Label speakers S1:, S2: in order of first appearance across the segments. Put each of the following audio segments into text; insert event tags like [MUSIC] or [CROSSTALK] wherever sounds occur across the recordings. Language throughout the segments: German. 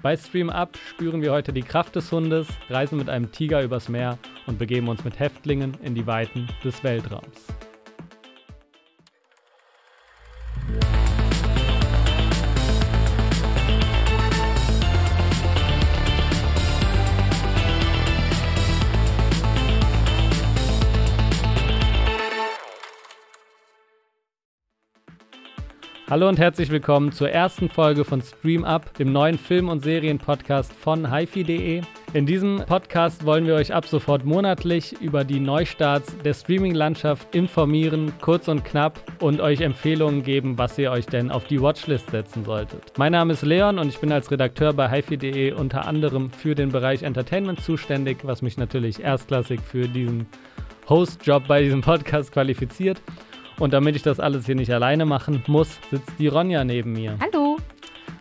S1: Bei Stream Up spüren wir heute die Kraft des Hundes, reisen mit einem Tiger übers Meer und begeben uns mit Häftlingen in die Weiten des Weltraums. Hallo und herzlich willkommen zur ersten Folge von Stream Up, dem neuen Film- und Serienpodcast von hifi.de. In diesem Podcast wollen wir euch ab sofort monatlich über die Neustarts der Streaming-Landschaft informieren, kurz und knapp und euch Empfehlungen geben, was ihr euch denn auf die Watchlist setzen solltet. Mein Name ist Leon und ich bin als Redakteur bei hifi.de unter anderem für den Bereich Entertainment zuständig, was mich natürlich erstklassig für diesen Host-Job bei diesem Podcast qualifiziert. Und damit ich das alles hier nicht alleine machen muss, sitzt die Ronja neben mir.
S2: Hallo.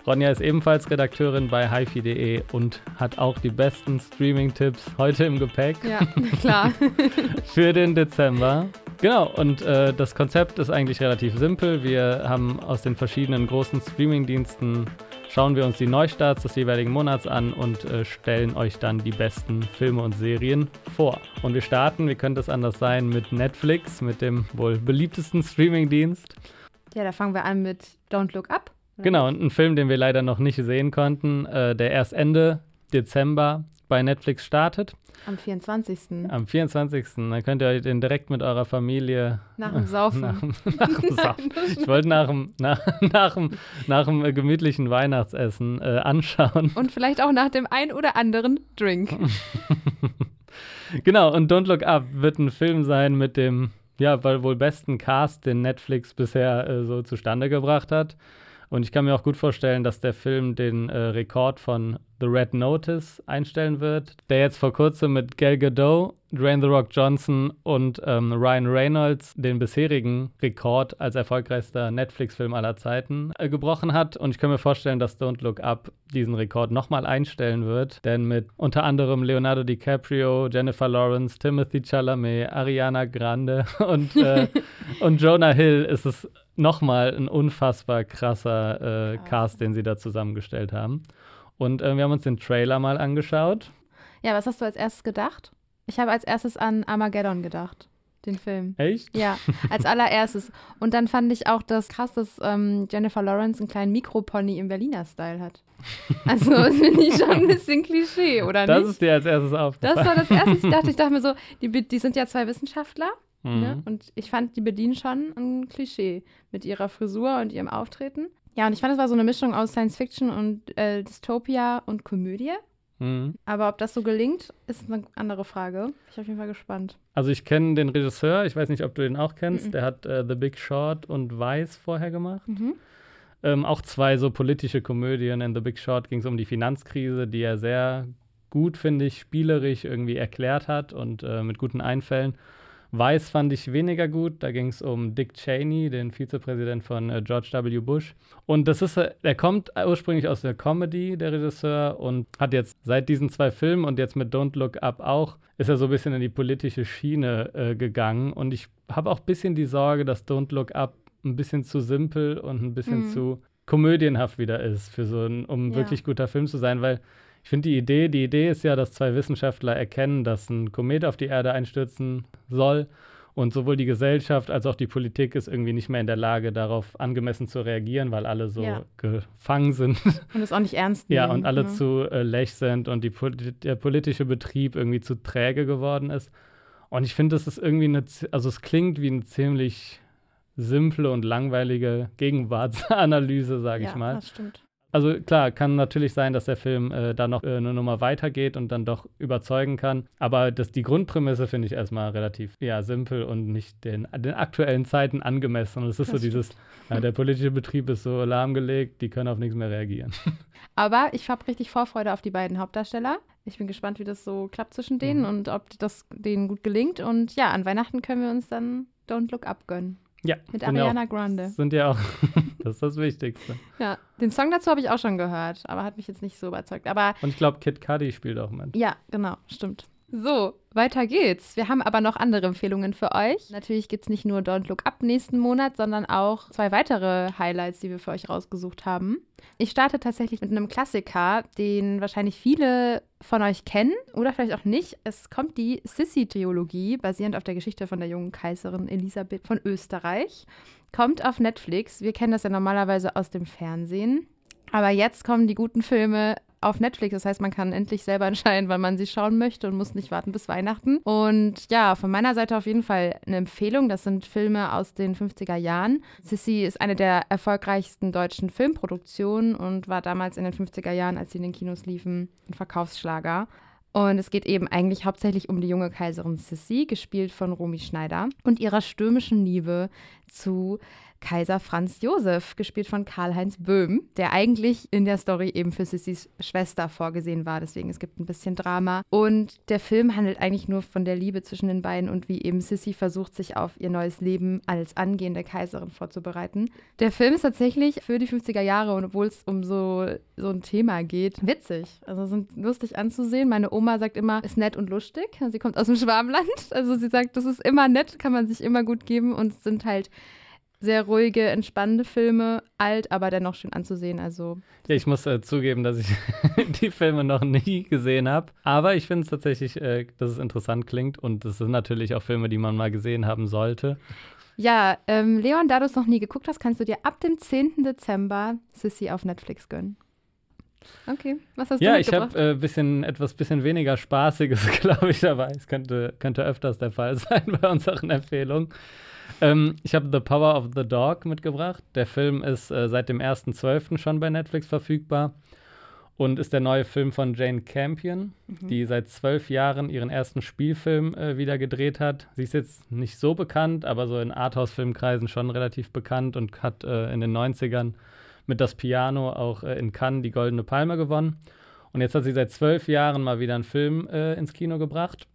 S1: Ronja ist ebenfalls Redakteurin bei hifi.de und hat auch die besten Streaming-Tipps heute im Gepäck.
S2: Ja, [LAUGHS] klar. [LAUGHS]
S1: für den Dezember. Genau, und äh, das Konzept ist eigentlich relativ simpel. Wir haben aus den verschiedenen großen Streaming-Diensten schauen wir uns die Neustarts des jeweiligen Monats an und äh, stellen euch dann die besten Filme und Serien vor. Und wir starten, wie könnte es anders sein, mit Netflix, mit dem wohl beliebtesten Streamingdienst.
S2: Ja, da fangen wir an mit Don't Look Up.
S1: Genau, und ein Film, den wir leider noch nicht sehen konnten, äh, der erst Ende Dezember bei Netflix startet.
S2: Am 24.
S1: Am 24. Dann könnt ihr euch den direkt mit eurer Familie.
S2: Nach dem Saufen.
S1: Nach, [LAUGHS] nach dem [LAUGHS] Saufen. Ich wollte nach dem, nach, [LAUGHS] nach, dem, nach dem äh, gemütlichen Weihnachtsessen äh, anschauen.
S2: Und vielleicht auch nach dem ein oder anderen Drink.
S1: genau, und Don't Look Up wird ein Film sein mit dem, ja, wohl besten Cast, den Netflix bisher äh, so zustande gebracht hat. Und ich kann mir auch gut vorstellen, dass der Film den äh, Rekord von The Red Notice einstellen wird, der jetzt vor kurzem mit Gal Gadot, Dwayne The Rock Johnson und ähm, Ryan Reynolds den bisherigen Rekord als erfolgreichster Netflix-Film aller Zeiten äh, gebrochen hat. Und ich kann mir vorstellen, dass Don't Look Up diesen Rekord nochmal einstellen wird, denn mit unter anderem Leonardo DiCaprio, Jennifer Lawrence, Timothy Chalamet, Ariana Grande [LAUGHS] und, äh, [LAUGHS] und Jonah Hill ist es nochmal ein unfassbar krasser äh, Cast, den sie da zusammengestellt haben. Und äh, wir haben uns den Trailer mal angeschaut.
S2: Ja, was hast du als erstes gedacht? Ich habe als erstes an Armageddon gedacht, den Film.
S1: Echt?
S2: Ja, als [LAUGHS] allererstes. Und dann fand ich auch das krass, dass ähm, Jennifer Lawrence einen kleinen Mikropony im Berliner Style hat. Also [LAUGHS] finde ich schon ein bisschen Klischee, oder
S1: das
S2: nicht?
S1: Das ist dir als erstes aufgefallen.
S2: Das war das erste. Ich dachte, ich dachte mir so, [LAUGHS] die, die sind ja zwei Wissenschaftler. Mhm. Ne? Und ich fand, die bedienen schon ein Klischee mit ihrer Frisur und ihrem Auftreten. Ja, und ich fand, es war so eine Mischung aus Science Fiction und äh, Dystopia und Komödie. Mhm. Aber ob das so gelingt, ist eine andere Frage. Ich bin auf jeden Fall gespannt.
S1: Also ich kenne den Regisseur, ich weiß nicht, ob du den auch kennst. Mhm. Der hat äh, The Big Short und Vice vorher gemacht. Mhm. Ähm, auch zwei so politische Komödien. In The Big Short ging es um die Finanzkrise, die er sehr gut, finde ich, spielerisch irgendwie erklärt hat und äh, mit guten Einfällen. Weiß fand ich weniger gut. Da ging es um Dick Cheney, den Vizepräsident von äh, George W. Bush. Und das ist, äh, er kommt ursprünglich aus der Comedy, der Regisseur, und hat jetzt seit diesen zwei Filmen und jetzt mit Don't Look Up auch, ist er so ein bisschen in die politische Schiene äh, gegangen. Und ich habe auch ein bisschen die Sorge, dass Don't Look Up ein bisschen zu simpel und ein bisschen mhm. zu komödienhaft wieder ist, für so ein, um ja. wirklich guter Film zu sein, weil ich finde die Idee, die Idee ist ja, dass zwei Wissenschaftler erkennen, dass ein Komet auf die Erde einstürzen soll und sowohl die Gesellschaft als auch die Politik ist irgendwie nicht mehr in der Lage, darauf angemessen zu reagieren, weil alle so ja. gefangen sind. [LAUGHS]
S2: Und es auch nicht ernst nehmen.
S1: Ja, und alle ja. zu äh, lech sind und die, der politische Betrieb irgendwie zu träge geworden ist. Und ich finde, das ist irgendwie eine, also es klingt wie eine ziemlich simple und langweilige Gegenwartsanalyse, sage
S2: ja,
S1: ich mal.
S2: Das stimmt.
S1: Also klar, kann natürlich sein, dass der Film äh, da noch äh, eine Nummer weitergeht und dann doch überzeugen kann. Aber das, die Grundprämisse finde ich erstmal relativ ja, simpel und nicht den, den aktuellen Zeiten angemessen. Und es ist das so dieses, äh, der politische Betrieb ist so lahmgelegt, die können auf nichts mehr reagieren. [LAUGHS]
S2: Aber ich habe richtig Vorfreude auf die beiden Hauptdarsteller. Ich bin gespannt, wie das so klappt zwischen denen mhm. und ob das denen gut gelingt. Und ja, an Weihnachten können wir uns dann Don't Look Up gönnen.
S1: Ja.
S2: Mit Ariana auch, Grande.
S1: Sind ja auch, [LAUGHS] das ist das Wichtigste.
S2: Ja, den Song dazu habe ich auch schon gehört, aber hat mich jetzt nicht so überzeugt. Aber
S1: Und ich glaube, Kid Cudi spielt auch mit.
S2: Ja, genau, stimmt. So, weiter geht's. Wir haben aber noch andere Empfehlungen für euch. Natürlich gibt es nicht nur Don't Look Up nächsten Monat, sondern auch zwei weitere Highlights, die wir für euch rausgesucht haben. Ich starte tatsächlich mit einem Klassiker, den wahrscheinlich viele von euch kennen oder vielleicht auch nicht. Es kommt die Sissi-Theologie, basierend auf der Geschichte von der jungen Kaiserin Elisabeth von Österreich. Kommt auf Netflix. Wir kennen das ja normalerweise aus dem Fernsehen. Aber jetzt kommen die guten Filme auf Netflix. Das heißt, man kann endlich selber [LAUGHS] entscheiden, wann man sie schauen möchte und muss nicht warten bis Weihnachten. Und ja, von meiner Seite auf jeden Fall eine Empfehlung. Das sind Filme aus den 50er Jahren. Sissy ist eine der erfolgreichsten deutschen Filmproduktionen und war damals in den 50er Jahren, als sie in den Kinos liefen, ein Verkaufsschlager. Und es geht eben eigentlich hauptsächlich um die junge Kaiserin Sissy, gespielt von Romy Schneider, und ihrer stürmischen Liebe zu Kaiser Franz Josef, gespielt von Karl-Heinz Böhm, der eigentlich in der Story eben für Sissys Schwester vorgesehen war. Deswegen es gibt ein bisschen Drama. Und der Film handelt eigentlich nur von der Liebe zwischen den beiden und wie eben Sissy versucht, sich auf ihr neues Leben als angehende Kaiserin vorzubereiten. Der Film ist tatsächlich für die 50er Jahre und obwohl es um so, so ein Thema geht, witzig. Also sind lustig anzusehen. Meine Oma sagt immer, ist nett und lustig. Sie kommt aus dem Schwarmland. Also sie sagt, das ist immer nett, kann man sich immer gut geben und sind halt sehr ruhige, entspannende Filme, alt, aber dennoch schön anzusehen. Also
S1: ja, ich muss äh, zugeben, dass ich [LAUGHS] die Filme noch nie gesehen habe. Aber ich finde es tatsächlich, äh, dass es interessant klingt und es sind natürlich auch Filme, die man mal gesehen haben sollte.
S2: Ja, ähm, Leon, da du es noch nie geguckt hast, kannst du dir ab dem 10. Dezember Sissy auf Netflix gönnen. Okay, was hast
S1: ja,
S2: du
S1: mitgebracht? Ja, ich habe äh, bisschen, etwas bisschen weniger Spaßiges, [LAUGHS] glaube ich, dabei. Es könnte, könnte öfters der Fall [LAUGHS] sein bei unseren Empfehlungen. Ähm, ich habe The Power of the Dog mitgebracht. Der Film ist äh, seit dem 1.12. schon bei Netflix verfügbar und ist der neue Film von Jane Campion, mhm. die seit zwölf Jahren ihren ersten Spielfilm äh, wieder gedreht hat. Sie ist jetzt nicht so bekannt, aber so in Arthouse-Filmkreisen schon relativ bekannt und hat äh, in den 90ern mit Das Piano auch äh, in Cannes die Goldene Palme gewonnen. Und jetzt hat sie seit zwölf Jahren mal wieder einen Film äh, ins Kino gebracht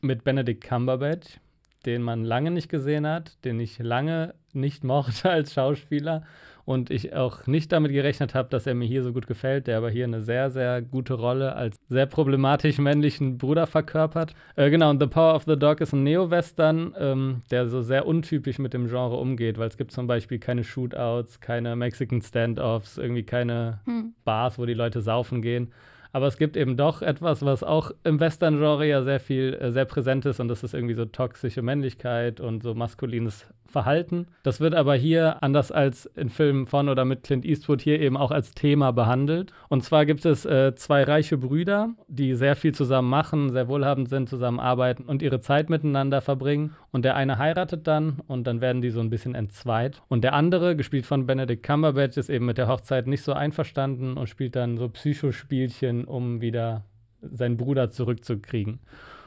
S1: mit Benedict Cumberbatch den man lange nicht gesehen hat, den ich lange nicht mochte [LAUGHS] als Schauspieler und ich auch nicht damit gerechnet habe, dass er mir hier so gut gefällt, der aber hier eine sehr, sehr gute Rolle als sehr problematisch männlichen Bruder verkörpert. Äh, genau, und The Power of the Dog ist ein Neo-Western, ähm, der so sehr untypisch mit dem Genre umgeht, weil es gibt zum Beispiel keine Shootouts, keine Mexican Standoffs, irgendwie keine hm. Bars, wo die Leute saufen gehen. Aber es gibt eben doch etwas, was auch im Western-Genre ja sehr viel, äh, sehr präsent ist und das ist irgendwie so toxische Männlichkeit und so maskulines Verhalten. Das wird aber hier, anders als in Filmen von oder mit Clint Eastwood, hier eben auch als Thema behandelt. Und zwar gibt es äh, zwei reiche Brüder, die sehr viel zusammen machen, sehr wohlhabend sind, zusammen arbeiten und ihre Zeit miteinander verbringen. Und der eine heiratet dann und dann werden die so ein bisschen entzweit. Und der andere, gespielt von Benedict Cumberbatch, ist eben mit der Hochzeit nicht so einverstanden und spielt dann so Psychospielchen, um wieder seinen Bruder zurückzukriegen.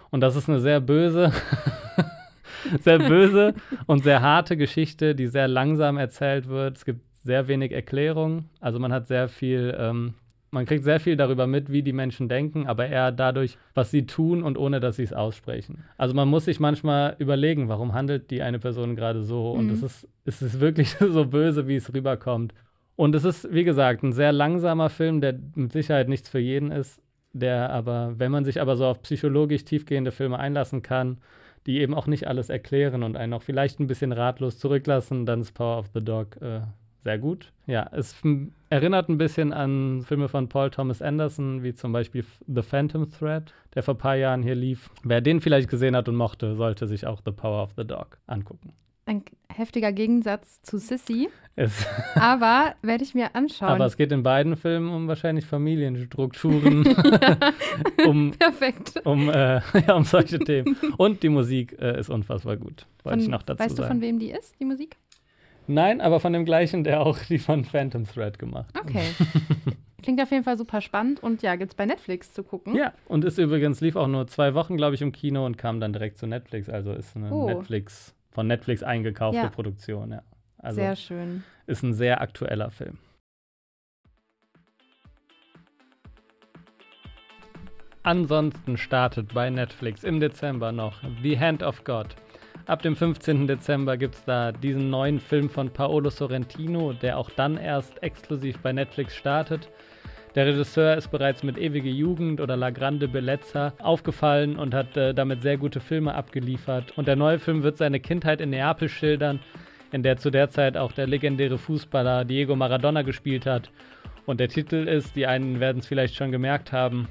S1: Und das ist eine sehr böse [LAUGHS] [LAUGHS] sehr böse und sehr harte Geschichte, die sehr langsam erzählt wird. Es gibt sehr wenig Erklärung. Also man hat sehr viel, ähm, man kriegt sehr viel darüber mit, wie die Menschen denken, aber eher dadurch, was sie tun und ohne, dass sie es aussprechen. Also man muss sich manchmal überlegen, warum handelt die eine Person gerade so? Und mhm. es ist, es ist wirklich [LAUGHS] so böse, wie es rüberkommt. Und es ist, wie gesagt, ein sehr langsamer Film, der mit Sicherheit nichts für jeden ist, der aber, wenn man sich aber so auf psychologisch tiefgehende Filme einlassen kann, die eben auch nicht alles erklären und einen auch vielleicht ein bisschen ratlos zurücklassen, dann ist Power of the Dog äh, sehr gut. Ja, es erinnert ein bisschen an Filme von Paul Thomas Anderson, wie zum Beispiel The Phantom Thread, der vor ein paar Jahren hier lief. Wer den vielleicht gesehen hat und mochte, sollte sich auch The Power of the Dog angucken
S2: ein heftiger Gegensatz zu Sissy. Es [LAUGHS] aber werde ich mir anschauen.
S1: Aber es geht in beiden Filmen um wahrscheinlich Familienstrukturen. [LAUGHS] um,
S2: Perfekt.
S1: Um, äh, [LAUGHS] ja, um solche Themen. Und die Musik äh, ist unfassbar gut. Wollte von, ich noch dazu
S2: weißt
S1: sagen.
S2: du, von wem die ist, die Musik?
S1: Nein, aber von dem gleichen, der auch die von Phantom Thread gemacht
S2: hat. Okay. Klingt auf jeden Fall super spannend und ja, gibt es bei Netflix zu gucken.
S1: Ja, und ist übrigens, lief auch nur zwei Wochen, glaube ich, im Kino und kam dann direkt zu Netflix. Also ist eine oh. Netflix- von Netflix eingekaufte ja. Produktion. Ja.
S2: Also sehr schön.
S1: Ist ein sehr aktueller Film. Ansonsten startet bei Netflix im Dezember noch The Hand of God. Ab dem 15. Dezember gibt es da diesen neuen Film von Paolo Sorrentino, der auch dann erst exklusiv bei Netflix startet. Der Regisseur ist bereits mit Ewige Jugend oder La Grande Bellezza aufgefallen und hat äh, damit sehr gute Filme abgeliefert. Und der neue Film wird seine Kindheit in Neapel schildern, in der zu der Zeit auch der legendäre Fußballer Diego Maradona gespielt hat. Und der Titel ist, die einen werden es vielleicht schon gemerkt haben,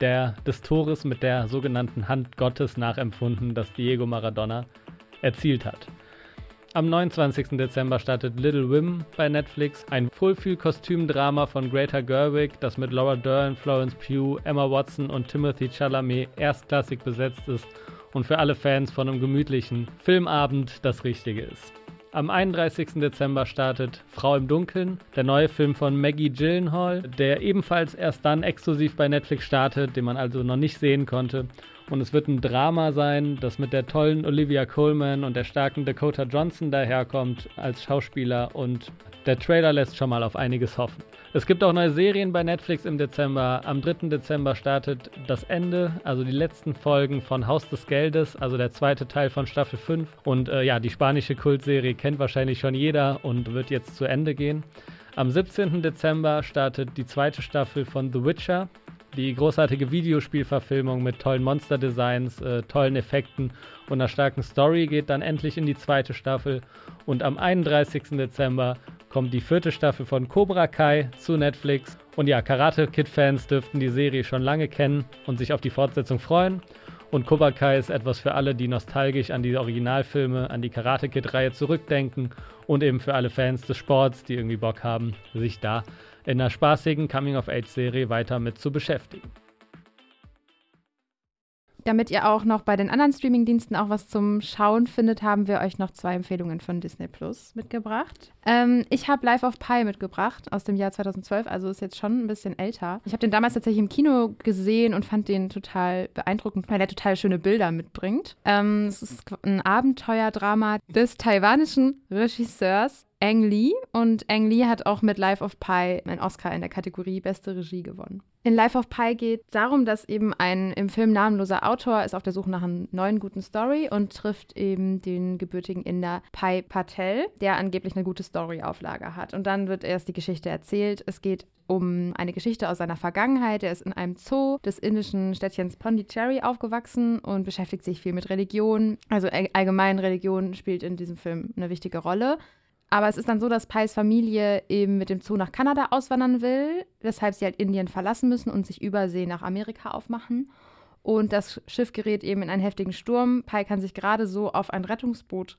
S1: der des Tores mit der sogenannten Hand Gottes nachempfunden, das Diego Maradona erzielt hat. Am 29. Dezember startet Little Wim bei Netflix, ein Wohlfühl-Kostümdrama von Greta Gerwig, das mit Laura Dern, Florence Pugh, Emma Watson und Timothy Chalamet erstklassig besetzt ist und für alle Fans von einem gemütlichen Filmabend das Richtige ist. Am 31. Dezember startet Frau im Dunkeln, der neue Film von Maggie Gyllenhaal, der ebenfalls erst dann exklusiv bei Netflix startet, den man also noch nicht sehen konnte und es wird ein Drama sein, das mit der tollen Olivia Colman und der starken Dakota Johnson daherkommt als Schauspieler und der Trailer lässt schon mal auf einiges hoffen. Es gibt auch neue Serien bei Netflix im Dezember. Am 3. Dezember startet das Ende, also die letzten Folgen von Haus des Geldes, also der zweite Teil von Staffel 5. Und äh, ja, die spanische Kultserie kennt wahrscheinlich schon jeder und wird jetzt zu Ende gehen. Am 17. Dezember startet die zweite Staffel von The Witcher. Die großartige Videospielverfilmung mit tollen Monsterdesigns, äh, tollen Effekten und einer starken Story geht dann endlich in die zweite Staffel. Und am 31. Dezember kommt die vierte Staffel von Cobra Kai zu Netflix. Und ja, Karate Kid-Fans dürften die Serie schon lange kennen und sich auf die Fortsetzung freuen. Und Cobra Kai ist etwas für alle, die nostalgisch an die Originalfilme, an die Karate Kid-Reihe zurückdenken und eben für alle Fans des Sports, die irgendwie Bock haben, sich da in einer spaßigen Coming-of-Age-Serie weiter mit zu beschäftigen.
S2: Damit ihr auch noch bei den anderen Streamingdiensten auch was zum Schauen findet, haben wir euch noch zwei Empfehlungen von Disney Plus mitgebracht. Ähm, ich habe Life of Pi mitgebracht aus dem Jahr 2012, also ist jetzt schon ein bisschen älter. Ich habe den damals tatsächlich im Kino gesehen und fand den total beeindruckend, weil er total schöne Bilder mitbringt. Ähm, es ist ein Abenteuerdrama des taiwanischen Regisseurs Ang Lee und Ang Lee hat auch mit Life of Pi einen Oscar in der Kategorie Beste Regie gewonnen. In Life of Pi geht es darum, dass eben ein im Film namenloser Autor ist auf der Suche nach einer neuen guten Story und trifft eben den gebürtigen Inder Pai Patel, der angeblich eine gute Story-Auflage hat. Und dann wird erst die Geschichte erzählt. Es geht um eine Geschichte aus seiner Vergangenheit. Er ist in einem Zoo des indischen Städtchens Pondicherry aufgewachsen und beschäftigt sich viel mit Religion. Also allgemein Religion spielt in diesem Film eine wichtige Rolle. Aber es ist dann so, dass Pais Familie eben mit dem Zoo nach Kanada auswandern will, weshalb sie halt Indien verlassen müssen und sich übersee nach Amerika aufmachen. Und das Schiff gerät eben in einen heftigen Sturm. Pai kann sich gerade so auf ein Rettungsboot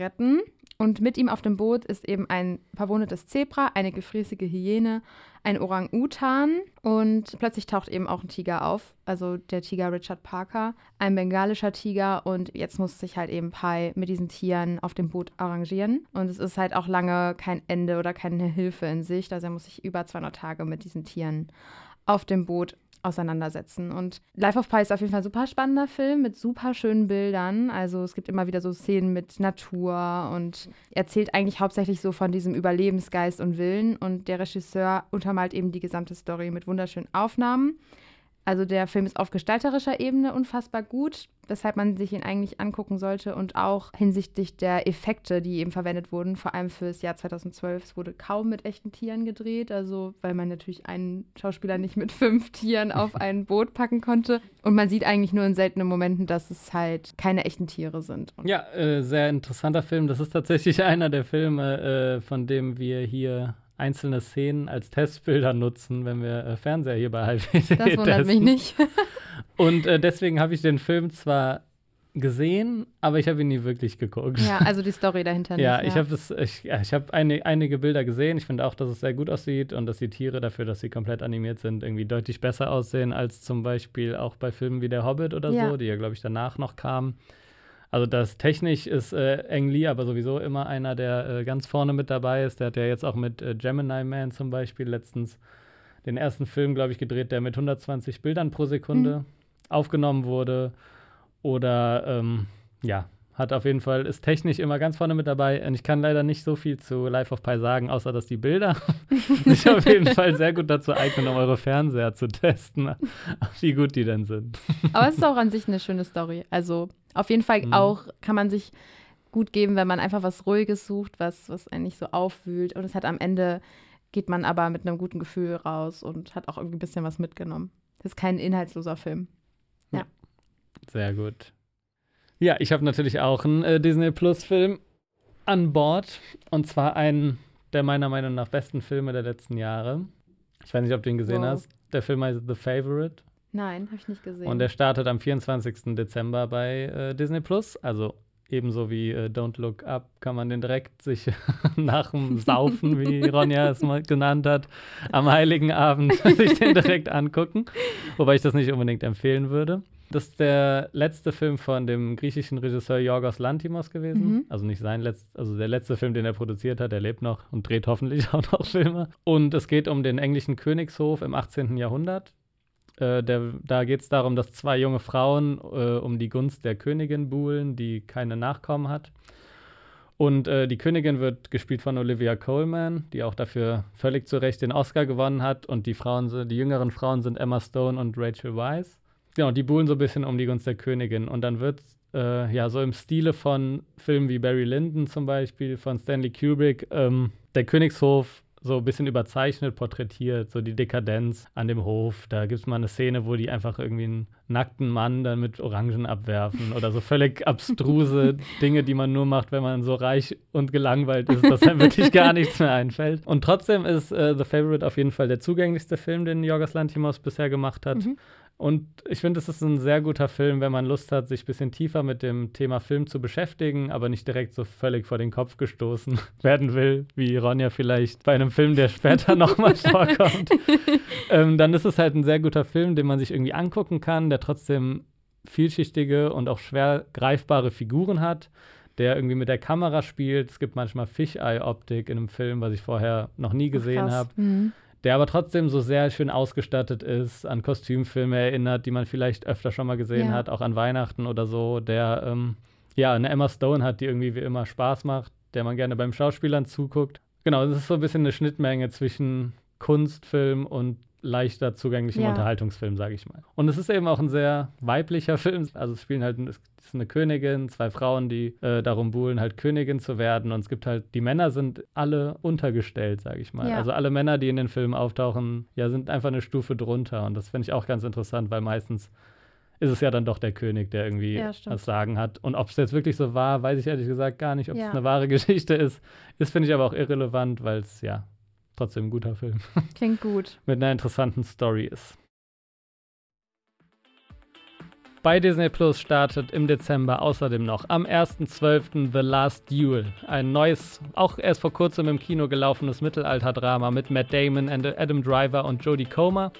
S2: retten. Und mit ihm auf dem Boot ist eben ein verwundetes Zebra, eine gefräßige Hyäne, ein Orang-Utan. Und plötzlich taucht eben auch ein Tiger auf, also der Tiger Richard Parker, ein bengalischer Tiger. Und jetzt muss sich halt eben Pai mit diesen Tieren auf dem Boot arrangieren. Und es ist halt auch lange kein Ende oder keine Hilfe in Sicht, also er muss sich über 200 Tage mit diesen Tieren auf dem Boot auseinandersetzen. Und Life of Pi ist auf jeden Fall ein super spannender Film mit super schönen Bildern. Also es gibt immer wieder so Szenen mit Natur und erzählt eigentlich hauptsächlich so von diesem Überlebensgeist und Willen. Und der Regisseur untermalt eben die gesamte Story mit wunderschönen Aufnahmen. Also der Film ist auf gestalterischer Ebene unfassbar gut, weshalb man sich ihn eigentlich angucken sollte und auch hinsichtlich der Effekte, die eben verwendet wurden, vor allem fürs Jahr 2012. Es wurde kaum mit echten Tieren gedreht, also weil man natürlich einen Schauspieler nicht mit fünf Tieren auf [LAUGHS] ein Boot packen konnte. Und man sieht eigentlich nur in seltenen Momenten, dass es halt keine echten Tiere sind.
S1: Und ja, äh, sehr interessanter Film. Das ist tatsächlich [LAUGHS] einer der Filme, äh, von dem wir hier einzelne Szenen als Testbilder nutzen, wenn wir äh, Fernseher hier bei HiFi
S2: Das wundert testen. mich nicht. [LAUGHS]
S1: Und äh, deswegen habe ich den Film zwar gesehen, aber ich habe ihn nie wirklich geguckt.
S2: Ja, also die Story dahinter [LAUGHS]
S1: nicht. ja, ich habe ich, ich habe eine, einige Bilder gesehen. Ich finde auch, dass es sehr gut aussieht und dass die Tiere dafür, dass sie komplett animiert sind, irgendwie deutlich besser aussehen als zum Beispiel auch bei Filmen wie Der Hobbit oder ja. so, die ja, glaube ich, danach noch kamen. Also das technisch ist äh, Ang Lee aber sowieso immer einer, der äh, ganz vorne mit dabei ist. Der hat ja jetzt auch mit äh, Gemini Man zum Beispiel letztens den ersten Film, glaube ich, gedreht, der mit 120 Bildern pro Sekunde mhm. aufgenommen wurde. Oder ähm, ja, hat auf jeden Fall, ist technisch immer ganz vorne mit dabei. Und ich kann leider nicht so viel zu Life of Pi sagen, außer dass die Bilder [LAUGHS] sich auf jeden Fall sehr gut dazu eignen, um eure Fernseher zu testen, [LAUGHS] wie gut die denn sind.
S2: Aber es ist auch an sich eine schöne Story. Also auf jeden Fall mhm. auch kann man sich gut geben, wenn man einfach was Ruhiges sucht, was, was einen nicht so aufwühlt. Und es hat am Ende geht man aber mit einem guten Gefühl raus und hat auch irgendwie ein bisschen was mitgenommen. Das ist kein inhaltsloser Film. Ja.
S1: Sehr gut. Ja, ich habe natürlich auch einen äh, Disney Plus-Film an Bord. Und zwar einen der meiner Meinung nach besten Filme der letzten Jahre. Ich weiß nicht, ob du ihn gesehen wow. hast. Der Film heißt The Favorite.
S2: Nein, habe ich nicht gesehen.
S1: Und der startet am 24. Dezember bei äh, Disney Plus. Also ebenso wie äh, Don't Look Up kann man den direkt sich [LAUGHS] nach dem Saufen, wie [LAUGHS] Ronja es mal genannt hat, am Heiligen Abend [LAUGHS] sich den direkt angucken. Wobei ich das nicht unbedingt empfehlen würde. Das ist der letzte Film von dem griechischen Regisseur Yorgos Lantimos gewesen. Mhm. Also nicht sein letzter, also der letzte Film, den er produziert hat. Er lebt noch und dreht hoffentlich [LAUGHS] auch noch Filme. Und es geht um den englischen Königshof im 18. Jahrhundert. Äh, der, da geht es darum, dass zwei junge Frauen äh, um die Gunst der Königin buhlen, die keine Nachkommen hat. Und äh, die Königin wird gespielt von Olivia Coleman, die auch dafür völlig zu Recht den Oscar gewonnen hat. Und die Frauen, die jüngeren Frauen sind Emma Stone und Rachel Weisz. Genau, die buhlen so ein bisschen um die Gunst der Königin. Und dann wird äh, ja so im Stile von Filmen wie Barry Lyndon zum Beispiel, von Stanley Kubrick, ähm, der Königshof so ein bisschen überzeichnet porträtiert, so die Dekadenz an dem Hof. Da gibt es mal eine Szene, wo die einfach irgendwie einen nackten Mann dann mit Orangen abwerfen oder so völlig abstruse [LAUGHS] Dinge, die man nur macht, wenn man so reich und gelangweilt ist, dass einem wirklich gar nichts mehr einfällt. Und trotzdem ist äh, The Favorite auf jeden Fall der zugänglichste Film, den Jorgos Lantimos bisher gemacht hat. Mhm. Und ich finde, es ist ein sehr guter Film, wenn man Lust hat, sich ein bisschen tiefer mit dem Thema Film zu beschäftigen, aber nicht direkt so völlig vor den Kopf gestoßen [LAUGHS] werden will, wie Ronja vielleicht bei einem Film, der später [LAUGHS] nochmal vorkommt. ähm, dann ist es halt ein sehr guter Film, den man sich irgendwie angucken kann, der trotzdem vielschichtige und auch schwer greifbare Figuren hat, der irgendwie mit der Kamera spielt. Es gibt manchmal Fisheye-Optik in einem Film, was ich vorher noch nie gesehen habe. Mhm der aber trotzdem so sehr schön ausgestattet ist, an Kostümfilme erinnert, die man vielleicht öfter schon mal gesehen ja. hat, auch an Weihnachten oder so, der ähm, ja eine Emma Stone hat, die irgendwie wie immer Spaß macht, der man gerne beim Schauspielern zuguckt. Genau, das ist so ein bisschen eine Schnittmenge zwischen Kunstfilm und leichter zugänglichem ja. Unterhaltungsfilm, sage ich mal. Und es ist eben auch ein sehr weiblicher [LAUGHS] Film. Also es spielen halt es ist eine Königin, zwei Frauen, die äh, darum buhlen, halt Königin zu werden. Und es gibt halt, die Männer sind alle untergestellt, sage ich mal. Ja. Also alle Männer, die in den Filmen auftauchen, ja, sind einfach eine Stufe drunter. Und das finde ich auch ganz interessant, weil meistens ist es ja dann doch der König, der irgendwie ja, das Sagen hat. Und ob es jetzt wirklich so war, weiß ich ehrlich gesagt gar nicht. Ob es ja. eine wahre [LAUGHS] Geschichte ist, ist, finde ich aber auch irrelevant, weil es ja trotzdem ein guter Film. [LAUGHS]
S2: Klingt gut.
S1: Mit einer interessanten Story ist. Bei Disney Plus startet im Dezember außerdem noch am 1.12. The Last Duel, ein neues, auch erst vor kurzem im Kino gelaufenes Mittelalterdrama mit Matt Damon, Adam Driver und Jodie Comer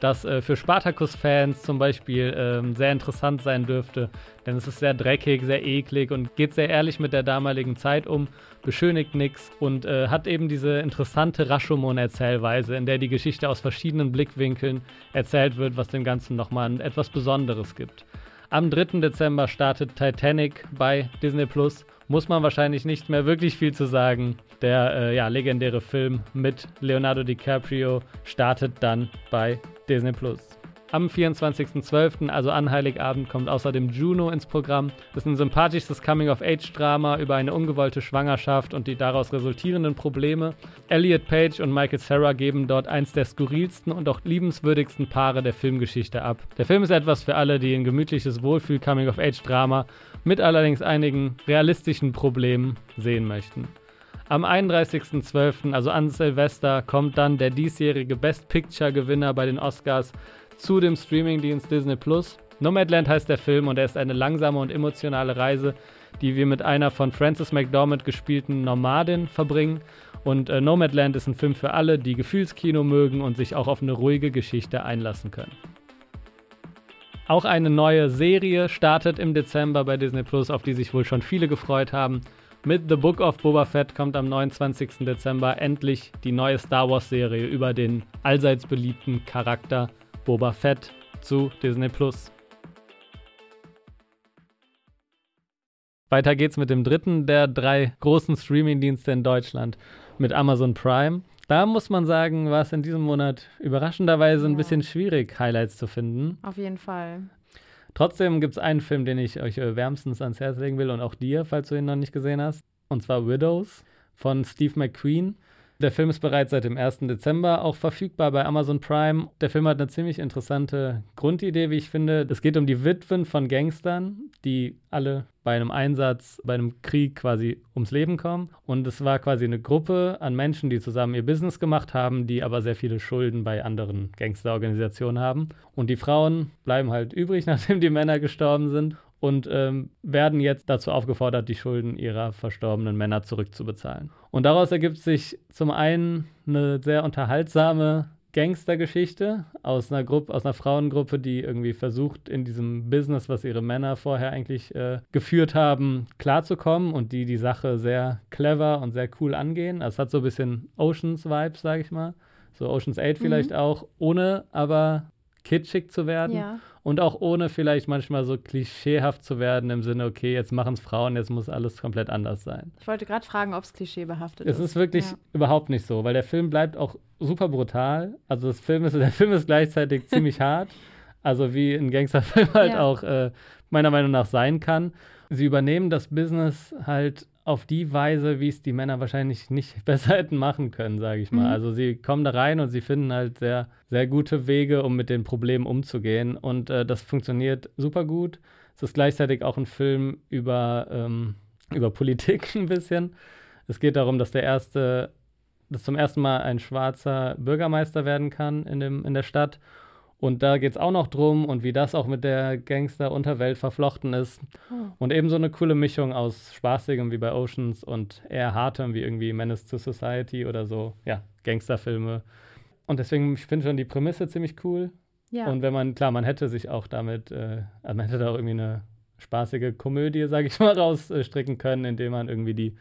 S1: das äh, für Spartacus-Fans zum Beispiel ähm, sehr interessant sein dürfte, denn es ist sehr dreckig, sehr eklig und geht sehr ehrlich mit der damaligen Zeit um, beschönigt nichts und äh, hat eben diese interessante Rashomon-Erzählweise, in der die Geschichte aus verschiedenen Blickwinkeln erzählt wird, was dem Ganzen nochmal etwas Besonderes gibt. Am 3. Dezember startet Titanic bei Disney Plus. Muss man wahrscheinlich nicht mehr wirklich viel zu sagen. Der äh, ja, legendäre Film mit Leonardo DiCaprio startet dann bei Disney Plus. Am 24.12., also an Heiligabend, kommt außerdem Juno ins Programm. Das ist ein sympathisches Coming-of-Age-Drama über eine ungewollte Schwangerschaft und die daraus resultierenden Probleme. Elliot Page und Michael Sarah geben dort eins der skurrilsten und auch liebenswürdigsten Paare der Filmgeschichte ab. Der Film ist etwas für alle, die ein gemütliches Wohlfühl-Coming-of-Age-Drama mit allerdings einigen realistischen Problemen sehen möchten. Am 31.12., also an Silvester, kommt dann der diesjährige Best Picture-Gewinner bei den Oscars zu dem Streamingdienst Disney Plus. Nomadland heißt der Film und er ist eine langsame und emotionale Reise, die wir mit einer von Frances McDormand gespielten Nomadin verbringen. Und äh, Nomadland ist ein Film für alle, die Gefühlskino mögen und sich auch auf eine ruhige Geschichte einlassen können. Auch eine neue Serie startet im Dezember bei Disney Plus, auf die sich wohl schon viele gefreut haben. Mit The Book of Boba Fett kommt am 29. Dezember endlich die neue Star Wars-Serie über den allseits beliebten Charakter Boba Fett zu Disney Plus. Weiter geht's mit dem dritten der drei großen Streaming-Dienste in Deutschland, mit Amazon Prime. Da muss man sagen, war es in diesem Monat überraschenderweise ein bisschen schwierig, Highlights zu finden.
S2: Auf jeden Fall.
S1: Trotzdem gibt es einen Film, den ich euch äh, wärmstens ans Herz legen will und auch dir, falls du ihn noch nicht gesehen hast. Und zwar Widows von Steve McQueen. Der Film ist bereits seit dem 1. Dezember auch verfügbar bei Amazon Prime. Der Film hat eine ziemlich interessante Grundidee, wie ich finde. Es geht um die Witwen von Gangstern, die alle bei einem Einsatz, bei einem Krieg quasi ums Leben kommen. Und es war quasi eine Gruppe an Menschen, die zusammen ihr Business gemacht haben, die aber sehr viele Schulden bei anderen Gangsterorganisationen haben. Und die Frauen bleiben halt übrig, [LAUGHS] nachdem die Männer gestorben sind und ähm, werden jetzt dazu aufgefordert, die Schulden ihrer verstorbenen Männer zurückzubezahlen. Und daraus ergibt sich zum einen eine sehr unterhaltsame Gangstergeschichte aus einer Gruppe, aus einer Frauengruppe, die irgendwie versucht, in diesem Business, was ihre Männer vorher eigentlich äh, geführt haben, klarzukommen und die die Sache sehr clever und sehr cool angehen. Also es hat so ein bisschen Oceans-Vibes, sage ich mal. So Oceans 8 mhm. vielleicht auch, ohne aber kitschig zu werden. Ja. Und auch ohne vielleicht manchmal so klischeehaft zu werden im Sinne, okay, jetzt machen es Frauen, jetzt muss alles komplett anders sein.
S2: Ich wollte gerade fragen, ob es klischeebehaftet
S1: ist. Es ist wirklich ja. überhaupt nicht so, weil der Film bleibt auch super brutal. Also das Film ist, [LAUGHS] der Film ist gleichzeitig [LAUGHS] ziemlich hart. Also wie ein Gangsterfilm halt ja. auch äh, meiner Meinung nach sein kann. Sie übernehmen das Business halt auf die Weise, wie es die Männer wahrscheinlich nicht [LAUGHS] besser hätten machen können, sage ich mal. Mhm. Also sie kommen da rein und sie finden halt sehr, sehr gute Wege, um mit den Problemen umzugehen. Und äh, das funktioniert super gut. Es ist gleichzeitig auch ein Film über, ähm, über Politik [LAUGHS] ein bisschen. Es geht darum, dass der erste, dass zum ersten Mal ein schwarzer Bürgermeister werden kann in, dem, in der Stadt und da geht es auch noch drum und wie das auch mit der Gangster-Unterwelt verflochten ist. Oh. Und eben so eine coole Mischung aus Spaßigem wie bei Oceans und eher hartem wie irgendwie Menace to Society oder so, ja, Gangsterfilme. Und deswegen, ich finde schon die Prämisse ziemlich cool. Ja. Und wenn man, klar, man hätte sich auch damit, äh, also man hätte da auch irgendwie eine spaßige Komödie, sage ich mal, [LAUGHS] rausstricken können, indem man irgendwie die,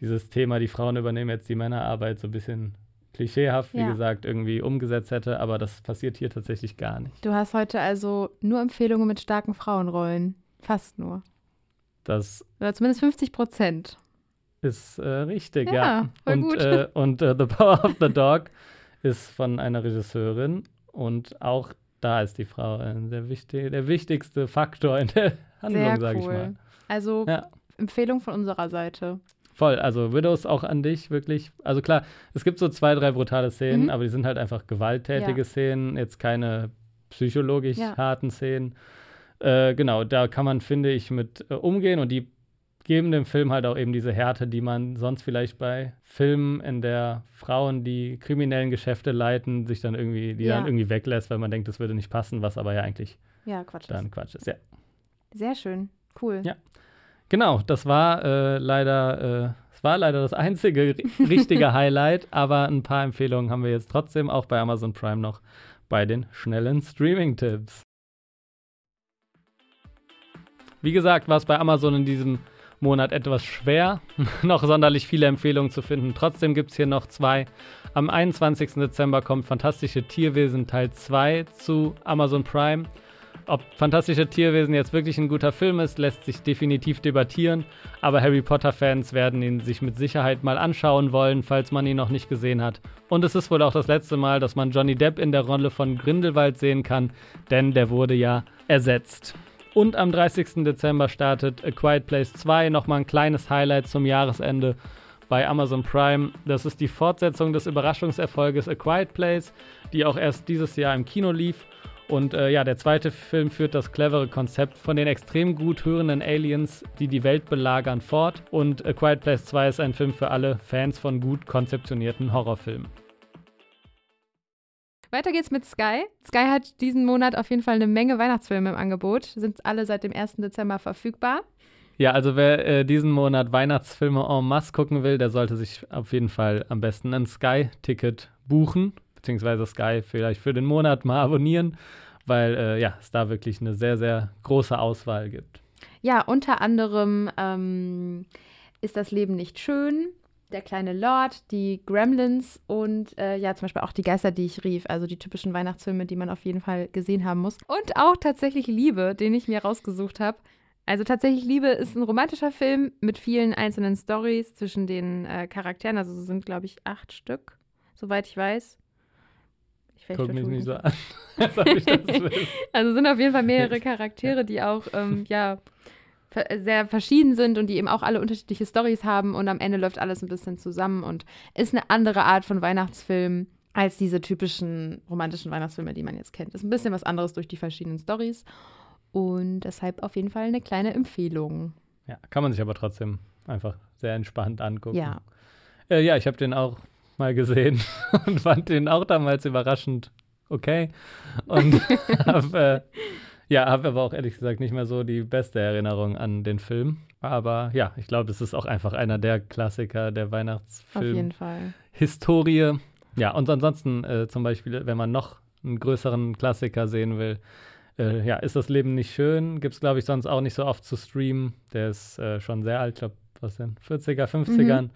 S1: dieses Thema, die Frauen übernehmen jetzt die Männerarbeit so ein bisschen klischeehaft, wie ja. gesagt, irgendwie umgesetzt hätte, aber das passiert hier tatsächlich gar nicht.
S2: Du hast heute also nur Empfehlungen mit starken Frauenrollen. Fast nur.
S1: Das
S2: Oder zumindest 50 Prozent.
S1: Ist äh, richtig, ja. ja. und äh, und äh, The Power of the Dog [LAUGHS] ist von einer Regisseurin und auch da ist die Frau der, wichtig, der wichtigste Faktor in der Handlung, sage ich mal.
S2: Also ja. Empfehlung von unserer Seite.
S1: Voll, also Widows auch an dich, wirklich. Also klar, es gibt so zwei, drei brutale Szenen, mhm. aber die sind halt einfach gewalttätige ja. Szenen, jetzt keine psychologisch ja. harten Szenen. Äh, genau, da kann man, finde ich, mit äh, umgehen und die geben dem Film halt auch eben diese Härte, die man sonst vielleicht bei Filmen, in der Frauen, die kriminellen Geschäfte leiten, sich dann irgendwie, die ja. dann irgendwie weglässt, weil man denkt, das würde nicht passen, was aber ja eigentlich
S2: ja, Quatsch
S1: dann Quatsch ist. Ja.
S2: Sehr schön, cool.
S1: Ja. Genau, das war äh, leider, äh, war leider das einzige [LAUGHS] richtige Highlight, aber ein paar Empfehlungen haben wir jetzt trotzdem auch bei Amazon Prime noch bei den schnellen Streaming-Tipps. Wie gesagt, war es bei Amazon in diesem Monat etwas schwer, [LAUGHS] noch sonderlich viele Empfehlungen zu finden. Trotzdem gibt es hier noch zwei. Am 21. Dezember kommt Fantastische Tierwesen Teil 2 zu Amazon Prime. Ob Fantastische Tierwesen jetzt wirklich ein guter Film ist, lässt sich definitiv debattieren, aber Harry Potter-Fans werden ihn sich mit Sicherheit mal anschauen wollen, falls man ihn noch nicht gesehen hat. Und es ist wohl auch das letzte Mal, dass man Johnny Depp in der Rolle von Grindelwald sehen kann, denn der wurde ja ersetzt. Und am 30. Dezember startet A Quiet Place 2, nochmal ein kleines Highlight zum Jahresende bei Amazon Prime. Das ist die Fortsetzung des Überraschungserfolges A Quiet Place, die auch erst dieses Jahr im Kino lief und äh, ja, der zweite Film führt das clevere Konzept von den extrem gut hörenden Aliens, die die Welt belagern, fort. Und A Quiet Place 2 ist ein Film für alle Fans von gut konzeptionierten Horrorfilmen.
S2: Weiter geht's mit Sky. Sky hat diesen Monat auf jeden Fall eine Menge Weihnachtsfilme im Angebot. Sind alle seit dem 1. Dezember verfügbar.
S1: Ja, also wer äh, diesen Monat Weihnachtsfilme en masse gucken will, der sollte sich auf jeden Fall am besten ein Sky-Ticket buchen beziehungsweise Sky vielleicht für den Monat mal abonnieren, weil äh, ja, es da wirklich eine sehr, sehr große Auswahl gibt.
S2: Ja, unter anderem ähm, ist das Leben nicht schön, der kleine Lord, die Gremlins und äh, ja, zum Beispiel auch die Geister, die ich rief, also die typischen Weihnachtsfilme, die man auf jeden Fall gesehen haben muss. Und auch tatsächlich Liebe, den ich mir rausgesucht habe. Also tatsächlich Liebe ist ein romantischer Film mit vielen einzelnen Stories zwischen den äh, Charakteren. Also es sind, glaube ich, acht Stück, soweit ich weiß.
S1: Ich Guck mich nicht so an. [LAUGHS] [LAUGHS]
S2: also sind auf jeden Fall mehrere [LAUGHS] Charaktere, die auch, ähm, ja, sehr verschieden sind und die eben auch alle unterschiedliche Stories haben und am Ende läuft alles ein bisschen zusammen und ist eine andere Art von Weihnachtsfilm als diese typischen romantischen Weihnachtsfilme, die man jetzt kennt. Ist ein bisschen was anderes durch die verschiedenen Stories und deshalb auf jeden Fall eine kleine Empfehlung.
S1: Ja, kann man sich aber trotzdem einfach sehr entspannt angucken.
S2: Ja.
S1: Äh, ja, ich habe den auch mal gesehen [LAUGHS] und fand den auch damals überraschend okay und [LAUGHS] habe äh, ja, habe aber auch ehrlich gesagt nicht mehr so die beste Erinnerung an den Film. Aber ja, ich glaube, das ist auch einfach einer der Klassiker der Weihnachtsfilm.
S2: Auf jeden Fall.
S1: Historie. Ja, und ansonsten äh, zum Beispiel, wenn man noch einen größeren Klassiker sehen will, äh, ja, ist das Leben nicht schön? Gibt es, glaube ich, sonst auch nicht so oft zu streamen. Der ist äh, schon sehr alt, ich glaube, was denn? 40er, 50ern. Mhm.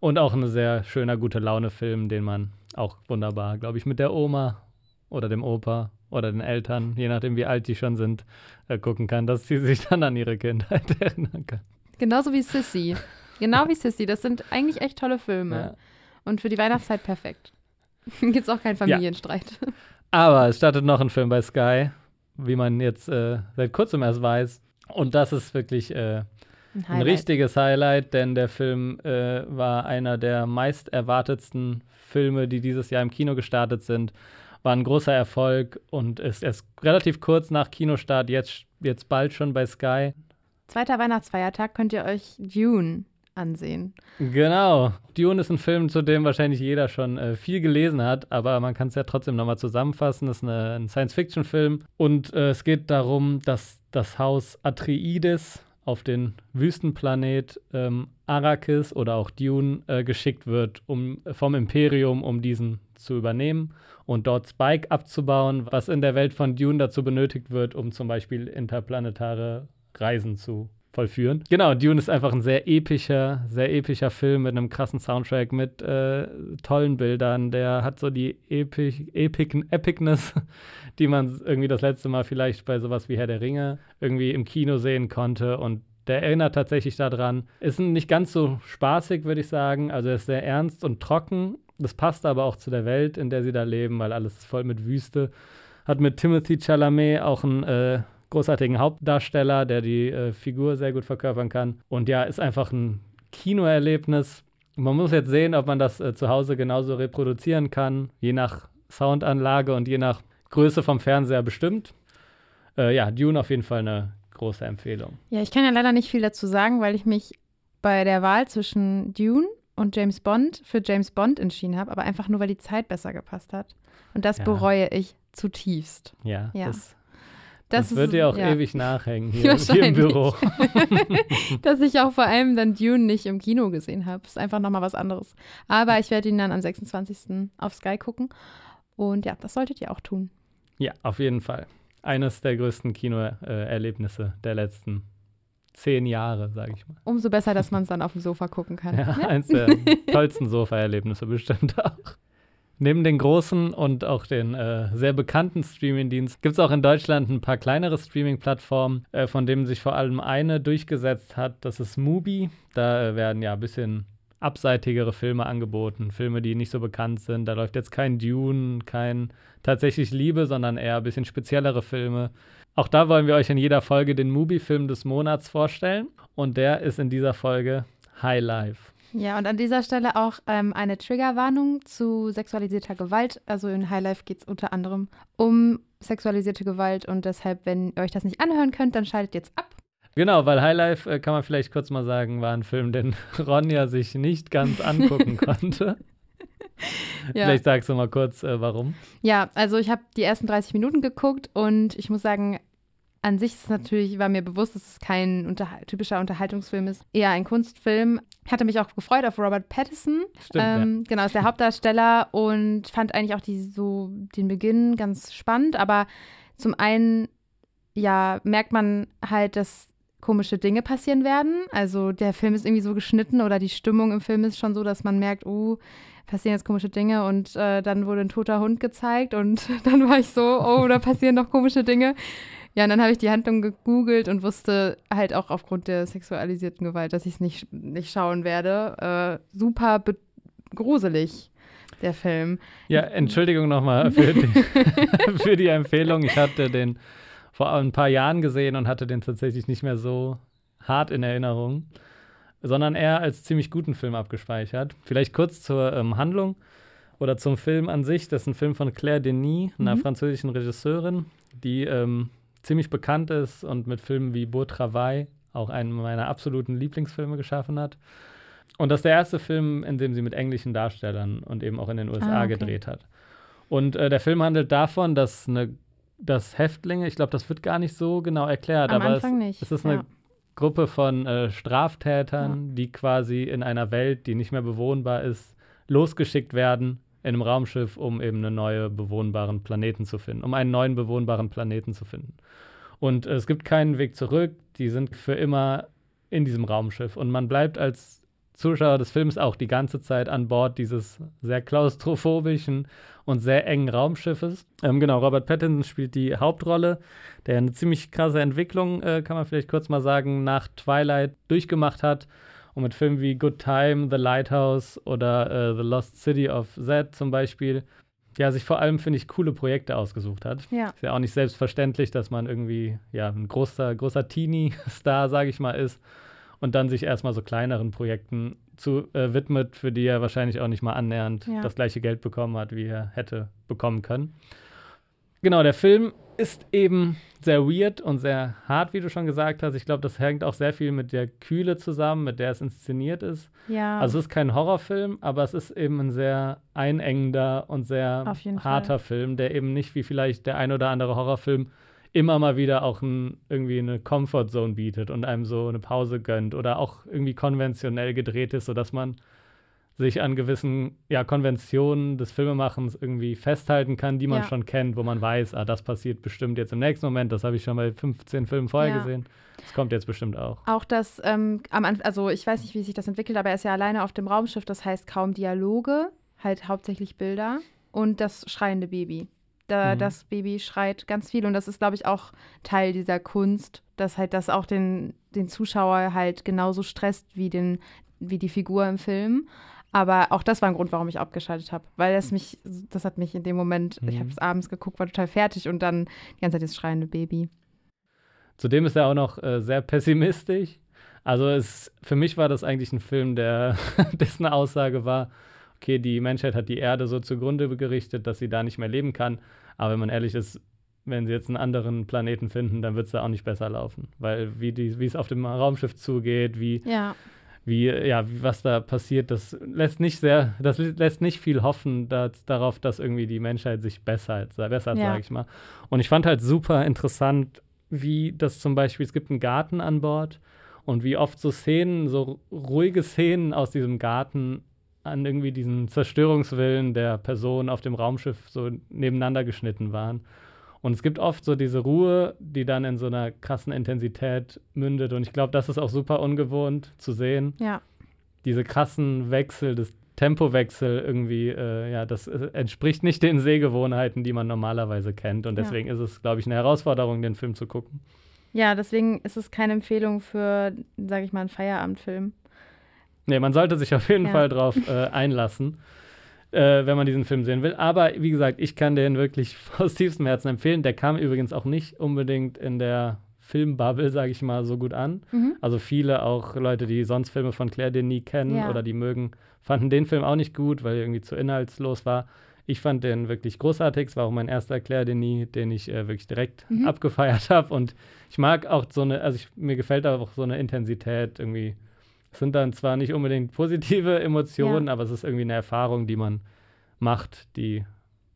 S1: Und auch ein sehr schöner, gute Laune-Film, den man auch wunderbar, glaube ich, mit der Oma oder dem Opa oder den Eltern, je nachdem wie alt die schon sind, äh, gucken kann, dass sie sich dann an ihre Kindheit [LAUGHS] erinnern kann.
S2: Genauso wie Sissy. Genau wie Sissy. Das sind eigentlich echt tolle Filme. Ja. Und für die Weihnachtszeit perfekt. [LAUGHS] Gibt es auch keinen Familienstreit. Ja. [LAUGHS]
S1: Aber es startet noch ein Film bei Sky, wie man jetzt äh, seit kurzem erst weiß. Und das ist wirklich äh, ein, ein, richtiges Highlight, denn der Film äh, war einer der meist erwartetsten Filme, die dieses Jahr im Kino gestartet sind war ein großer Erfolg und ist erst relativ kurz nach Kinostart, jetzt, jetzt bald schon bei Sky.
S2: Zweiter Weihnachtsfeiertag könnt ihr euch Dune ansehen.
S1: Genau. Dune ist ein Film, zu dem wahrscheinlich jeder schon äh, viel gelesen hat, aber man kann es ja trotzdem nochmal zusammenfassen. Das ist eine, ein Science-Fiction-Film und äh, es geht darum, dass das Haus Atreides auf den Wüstenplanet ähm, Arrakis oder auch Dune äh, geschickt wird, um vom Imperium, um diesen zu übernehmen und dort Spike abzubauen, was in der Welt von Dune dazu benötigt wird, um zum Beispiel interplanetare Reisen zu vollführen. Genau, Dune ist einfach ein sehr epischer, sehr epischer Film mit einem krassen Soundtrack, mit äh, tollen Bildern. Der hat so die Epic, Epic, Epicness, [LAUGHS] die man irgendwie das letzte Mal vielleicht bei sowas wie Herr der Ringe irgendwie im Kino sehen konnte. Und der erinnert tatsächlich daran. Ist nicht ganz so spaßig, würde ich sagen. Also er ist sehr ernst und trocken. Das passt aber auch zu der Welt, in der sie da leben, weil alles ist voll mit Wüste. Hat mit Timothy Chalamet auch ein äh, großartigen Hauptdarsteller, der die äh, Figur sehr gut verkörpern kann. Und ja, ist einfach ein Kinoerlebnis. Man muss jetzt sehen, ob man das äh, zu Hause genauso reproduzieren kann, je nach Soundanlage und je nach Größe vom Fernseher bestimmt. Äh, ja, Dune auf jeden Fall eine große Empfehlung.
S2: Ja, ich kann ja leider nicht viel dazu sagen, weil ich mich bei der Wahl zwischen Dune und James Bond für James Bond entschieden habe, aber einfach nur, weil die Zeit besser gepasst hat. Und das ja. bereue ich zutiefst.
S1: Ja, ja. das das, das wird dir auch ja. ewig nachhängen hier, hier [LAUGHS] im Büro. [LAUGHS]
S2: Dass ich auch vor allem dann Dune nicht im Kino gesehen habe. Ist einfach nochmal was anderes. Aber ich werde ihn dann am 26. auf Sky gucken. Und ja, das solltet ihr auch tun.
S1: Ja, auf jeden Fall. Eines der größten Kinoerlebnisse der letzten zehn Jahre, sage ich mal.
S2: Umso besser, dass man es dann auf dem Sofa gucken kann. [LAUGHS]
S1: Ja, ne? eines der tollsten Sofa-Erlebnisse bestimmt auch. Neben den großen und auch den äh, sehr bekannten Streaming-Diensten gibt es auch in Deutschland ein paar kleinere Streaming-Plattformen, äh, von denen sich vor allem eine durchgesetzt hat. Das ist Mubi. Da äh, werden ja ein bisschen abseitigere Filme angeboten, Filme, die nicht so bekannt sind. Da läuft jetzt kein Dune, kein tatsächlich Liebe, sondern eher ein bisschen speziellere Filme. Auch da wollen wir euch in jeder Folge den Mubi-Film des Monats vorstellen. Und der ist in dieser Folge High Life.
S2: Ja, und an dieser Stelle auch ähm, eine Triggerwarnung zu sexualisierter Gewalt. Also in Highlife geht es unter anderem um sexualisierte Gewalt und deshalb, wenn ihr euch das nicht anhören könnt, dann schaltet jetzt ab.
S1: Genau, weil Highlife, äh, kann man vielleicht kurz mal sagen, war ein Film, den [LAUGHS] Ronja sich nicht ganz angucken [LAUGHS] konnte. ja. Vielleicht sagst du mal kurz, äh, warum.
S2: Ja, also ich habe die ersten 30 Minuten geguckt und ich muss sagen, an sich ist natürlich, war mir bewusst, dass es kein unter typischer Unterhaltungsfilm ist, eher ein Kunstfilm. Ich hatte mich auch gefreut auf Robert Pattinson.
S1: Stimmt, ähm,
S2: ja. Genau, ist der Hauptdarsteller und fand eigentlich auch die, so den Beginn ganz spannend. Aber zum einen, ja, merkt man halt, dass komische Dinge passieren werden. Also der Film ist irgendwie so geschnitten oder die Stimmung im Film ist schon so, dass man merkt, oh, passieren jetzt komische Dinge und äh, dann wurde ein toter Hund gezeigt und [LAUGHS] dann war ich so, oh, da passieren noch komische Dinge. Ja, und dann habe ich die Handlung gegoogelt und wusste halt auch aufgrund der sexualisierten Gewalt, dass ich es nicht, nicht schauen werde. Äh, super gruselig, der Film.
S1: Ja, Entschuldigung nochmal für die, [LAUGHS] für die Empfehlung. Ich hatte den vor ein paar Jahren gesehen und hatte den tatsächlich nicht mehr so hart in Erinnerung, sondern eher als ziemlich guten Film abgespeichert. Vielleicht kurz zur ähm, Handlung oder zum Film an sich. Das ist ein Film von Claire Denis, einer mhm. französischen Regisseurin, die ähm, ziemlich bekannt ist und mit Filmen wie Beau Travail auch einen meiner absoluten Lieblingsfilme geschaffen hat. Und das ist der erste Film, in dem sie mit englischen Darstellern und eben auch in den USA ah, okay. gedreht hat. Und äh, der Film handelt davon, dass eine, dass Häftlinge, ich glaube, das wird gar nicht so genau erklärt,
S2: Am
S1: aber
S2: Anfang
S1: es,
S2: nicht.
S1: es ist eine ja. Gruppe von äh, Straftätern, ja. die quasi in einer Welt, die nicht mehr bewohnbar ist, losgeschickt werden in einem Raumschiff, um eben einen neuen bewohnbaren Planeten zu finden, um einen neuen bewohnbaren Planeten zu finden. Und es gibt keinen Weg zurück, die sind für immer in diesem Raumschiff. Und man bleibt als Zuschauer des Films auch die ganze Zeit an Bord dieses sehr klaustrophobischen und sehr engen Raumschiffes. Ähm, genau, Robert Pattinson spielt die Hauptrolle, der eine ziemlich krasse Entwicklung, äh, kann man vielleicht kurz mal sagen, nach Twilight durchgemacht hat. Und mit Filmen wie Good Time, The Lighthouse oder äh, The Lost City of Z zum Beispiel, ja, sich vor allem, finde ich, coole Projekte ausgesucht hat.
S2: Ja.
S1: Ist ja auch nicht selbstverständlich, dass man irgendwie ja, ein großer, großer Teenie-Star, sage ich mal, ist und dann sich erstmal so kleineren Projekten zu äh, widmet, für die er wahrscheinlich auch nicht mal annähernd ja. das gleiche Geld bekommen hat, wie er hätte bekommen können. Genau, der Film ist eben sehr weird und sehr hart, wie du schon gesagt hast. Ich glaube, das hängt auch sehr viel mit der Kühle zusammen, mit der es inszeniert ist.
S2: Ja.
S1: Also es ist kein Horrorfilm, aber es ist eben ein sehr einengender und sehr harter Fall. Film, der eben nicht wie vielleicht der ein oder andere Horrorfilm immer mal wieder auch ein, irgendwie eine Comfortzone bietet und einem so eine Pause gönnt oder auch irgendwie konventionell gedreht ist, sodass man sich an gewissen ja, Konventionen des Filmemachens irgendwie festhalten kann, die man ja. schon kennt, wo man weiß, ah, das passiert bestimmt jetzt im nächsten Moment, das habe ich schon bei 15 Filmen vorher ja. gesehen. Das kommt jetzt bestimmt auch.
S2: Auch das, ähm, also ich weiß nicht, wie sich das entwickelt, aber er ist ja alleine auf dem Raumschiff, das heißt kaum Dialoge, halt hauptsächlich Bilder und das schreiende Baby. Da, mhm. Das Baby schreit ganz viel und das ist, glaube ich, auch Teil dieser Kunst, dass halt das auch den, den Zuschauer halt genauso stresst wie, den, wie die Figur im Film. Aber auch das war ein Grund, warum ich abgeschaltet habe, weil es mich, das hat mich in dem Moment, mhm. ich habe es abends geguckt, war total fertig und dann die ganze Zeit das schreiende Baby.
S1: Zudem ist er auch noch äh, sehr pessimistisch. Also es, für mich war das eigentlich ein Film, der [LAUGHS] dessen Aussage war, okay, die Menschheit hat die Erde so zugrunde gerichtet, dass sie da nicht mehr leben kann. Aber wenn man ehrlich ist, wenn sie jetzt einen anderen Planeten finden, dann wird es da auch nicht besser laufen. Weil wie es auf dem Raumschiff zugeht, wie,
S2: ja.
S1: Wie, ja, was da passiert, das lässt nicht sehr, das lässt nicht viel hoffen dass, darauf, dass irgendwie die Menschheit sich bessert, bessert, ja. sage ich mal. Und ich fand halt super interessant, wie das zum Beispiel, es gibt einen Garten an Bord und wie oft so Szenen, so ruhige Szenen aus diesem Garten an irgendwie diesen Zerstörungswillen der Person auf dem Raumschiff so nebeneinander geschnitten waren. Und es gibt oft so diese Ruhe, die dann in so einer krassen Intensität mündet. Und ich glaube, das ist auch super ungewohnt zu sehen.
S2: Ja.
S1: Diese krassen Wechsel, das Tempowechsel irgendwie, äh, ja, das äh, entspricht nicht den Sehgewohnheiten, die man normalerweise kennt. Und deswegen ja. ist es, glaube ich, eine Herausforderung, den Film zu gucken.
S2: Ja, deswegen ist es keine Empfehlung für, sage ich mal, einen Feierabendfilm.
S1: Nee, man sollte sich auf jeden ja. Fall drauf äh, einlassen, äh, wenn man diesen Film sehen will. Aber wie gesagt, ich kann den wirklich [LAUGHS] aus tiefstem Herzen empfehlen. Der kam übrigens auch nicht unbedingt in der Filmbubble, sage ich mal, so gut an. Mhm. Also viele auch Leute, die sonst Filme von Claire Denis kennen ja. oder die mögen, fanden den Film auch nicht gut, weil er irgendwie zu inhaltslos war. Ich fand den wirklich großartig. Es war auch mein erster Claire Denis, den ich äh, wirklich direkt mhm. abgefeiert [LAUGHS] habe. Und ich mag auch so eine, also ich, mir gefällt auch so eine Intensität irgendwie sind dann zwar nicht unbedingt positive [LAUGHS] Emotionen, ja. aber es ist irgendwie eine Erfahrung, die man macht, die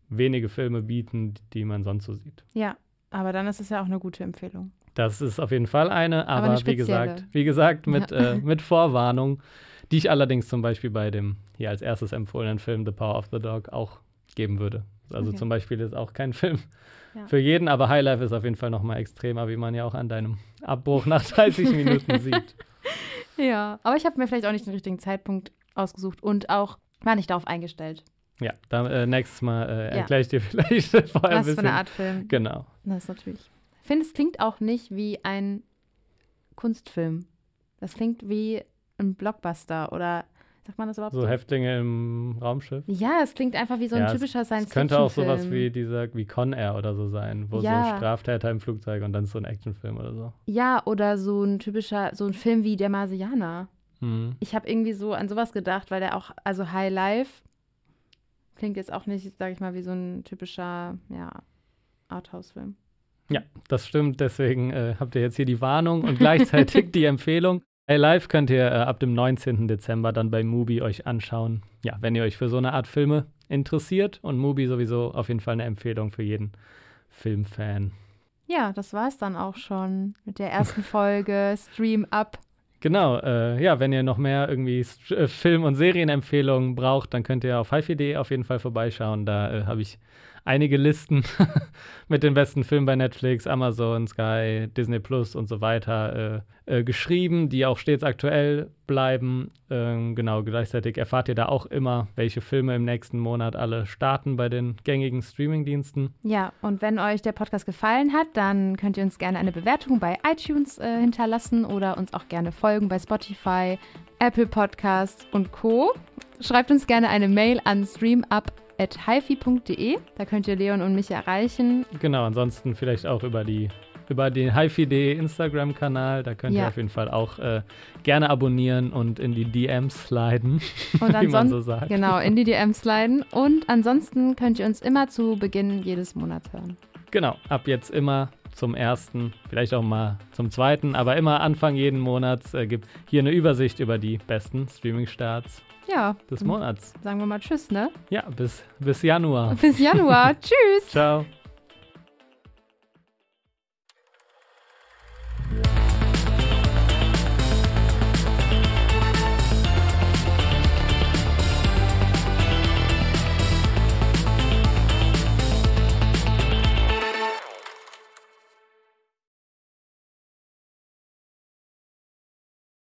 S1: wenige Filme bieten, die man sonst so sieht.
S2: Ja, aber dann ist es ja auch eine gute Empfehlung.
S1: Das ist auf jeden Fall eine, aber, aber eine wie gesagt, wie gesagt, mit, ja. äh, mit Vorwarnung, die ich allerdings zum Beispiel bei dem hier als erstes empfohlenen Film The Power of the Dog auch geben würde. Also okay. zum Beispiel ist auch kein Film ja. für jeden, aber Highlife ist auf jeden Fall nochmal extremer, wie man ja auch an deinem Abbruch nach [LAUGHS] 30 Minuten sieht.
S2: Ja, aber ich habe mir vielleicht auch nicht den richtigen Zeitpunkt ausgesucht und auch war nicht darauf eingestellt.
S1: Ja, dann äh, nächstes Mal äh, erkläre ich dir [LAUGHS] vielleicht vorher
S2: Was ein bisschen. für eine Art Film.
S1: Genau.
S2: Das ist natürlich. Ich finde, es klingt auch nicht wie ein Kunstfilm. Das klingt wie ein Blockbuster oder Sagt man das überhaupt
S1: so? Häftlinge im Raumschiff?
S2: Ja, es klingt einfach wie so ein ja, typischer Science-Fiction-Film.
S1: Könnte auch sowas wie dieser, wie Con Air oder so sein, wo ja. so Straftäter im Flugzeug und dann so ein Actionfilm oder so.
S2: Ja, oder so ein typischer, so ein Film wie Der Marsianer. Mhm. Ich habe irgendwie so an sowas gedacht, weil der auch, also High Life klingt jetzt auch nicht, sag ich mal, wie so ein typischer, ja, Arthouse-Film.
S1: Ja, das stimmt. Deswegen äh, habt ihr jetzt hier die Warnung und gleichzeitig [LAUGHS] die Empfehlung. Hey Live könnt ihr äh, ab dem 19. Dezember dann bei Mubi euch anschauen. Ja, wenn ihr euch für so eine Art Filme interessiert und Mubi sowieso auf jeden Fall eine Empfehlung für jeden Filmfan.
S2: Ja, das war es dann auch schon mit der ersten Folge [LAUGHS] Stream Up.
S1: Genau, äh, ja, wenn ihr noch mehr irgendwie äh, Film- und Serienempfehlungen braucht, dann könnt ihr auf hifi.de auf jeden Fall vorbeischauen. Da äh, habe ich einige Listen [LAUGHS] mit den besten Filmen bei Netflix, Amazon, Sky, Disney Plus und so weiter äh, äh, geschrieben, die auch stets aktuell bleiben. Ähm, genau, gleichzeitig erfahrt ihr da auch immer, welche Filme im nächsten Monat alle starten bei den gängigen Streamingdiensten.
S2: Ja, und wenn euch der Podcast gefallen hat, dann könnt ihr uns gerne eine Bewertung bei iTunes äh, hinterlassen oder uns auch gerne folgen bei Spotify, Apple Podcasts und Co. Schreibt uns gerne eine Mail an streamup hifi.de. Da könnt ihr Leon und mich erreichen.
S1: Genau, ansonsten vielleicht auch über die über den hifi.de Instagram-Kanal. Da könnt ja. ihr auf jeden Fall auch äh, gerne abonnieren und in die DMs sliden, [LAUGHS] wie man so sagt.
S2: Genau, in die DMs sliden. Und ansonsten könnt ihr uns immer zu Beginn jedes Monats hören.
S1: Genau, ab jetzt immer zum ersten, vielleicht auch mal zum zweiten, aber immer Anfang jeden Monats äh, gibt hier eine Übersicht über die besten Streaming-Starts
S2: ja.
S1: des Monats.
S2: Sagen wir mal Tschüss, ne?
S1: Ja, bis, bis Januar.
S2: Bis Januar. [LAUGHS] Tschüss.
S1: Ciao.